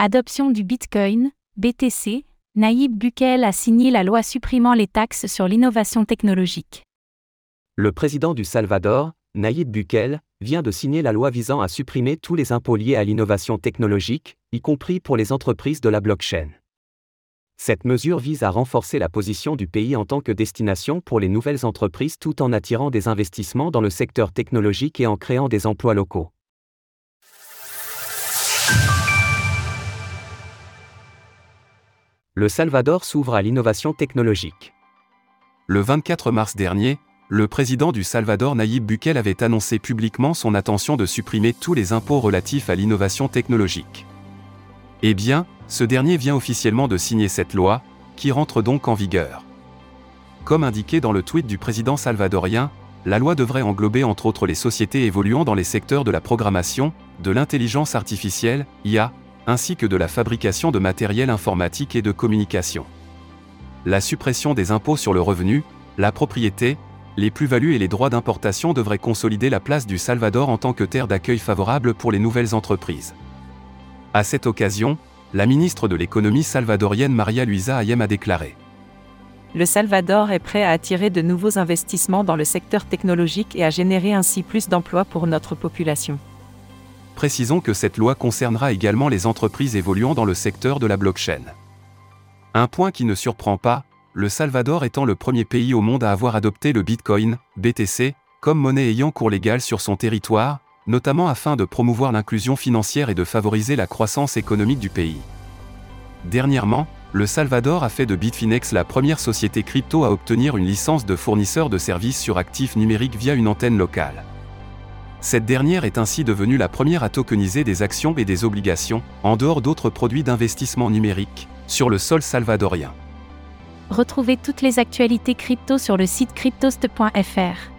Adoption du Bitcoin, BTC, Naïb Bukele a signé la loi supprimant les taxes sur l'innovation technologique. Le président du Salvador, Naïb Bukele, vient de signer la loi visant à supprimer tous les impôts liés à l'innovation technologique, y compris pour les entreprises de la blockchain. Cette mesure vise à renforcer la position du pays en tant que destination pour les nouvelles entreprises tout en attirant des investissements dans le secteur technologique et en créant des emplois locaux. Le Salvador s'ouvre à l'innovation technologique. Le 24 mars dernier, le président du Salvador Nayib Bukele avait annoncé publiquement son intention de supprimer tous les impôts relatifs à l'innovation technologique. Eh bien, ce dernier vient officiellement de signer cette loi, qui rentre donc en vigueur. Comme indiqué dans le tweet du président salvadorien, la loi devrait englober entre autres les sociétés évoluant dans les secteurs de la programmation, de l'intelligence artificielle, IA, ainsi que de la fabrication de matériel informatique et de communication. La suppression des impôts sur le revenu, la propriété, les plus-values et les droits d'importation devraient consolider la place du Salvador en tant que terre d'accueil favorable pour les nouvelles entreprises. À cette occasion, la ministre de l'économie salvadorienne Maria Luisa Ayem a déclaré Le Salvador est prêt à attirer de nouveaux investissements dans le secteur technologique et à générer ainsi plus d'emplois pour notre population. Précisons que cette loi concernera également les entreprises évoluant dans le secteur de la blockchain. Un point qui ne surprend pas, le Salvador étant le premier pays au monde à avoir adopté le Bitcoin, BTC, comme monnaie ayant cours légal sur son territoire, notamment afin de promouvoir l'inclusion financière et de favoriser la croissance économique du pays. Dernièrement, le Salvador a fait de Bitfinex la première société crypto à obtenir une licence de fournisseur de services sur actifs numériques via une antenne locale. Cette dernière est ainsi devenue la première à tokeniser des actions et des obligations, en dehors d'autres produits d'investissement numérique, sur le sol salvadorien. Retrouvez toutes les actualités crypto sur le site cryptost.fr.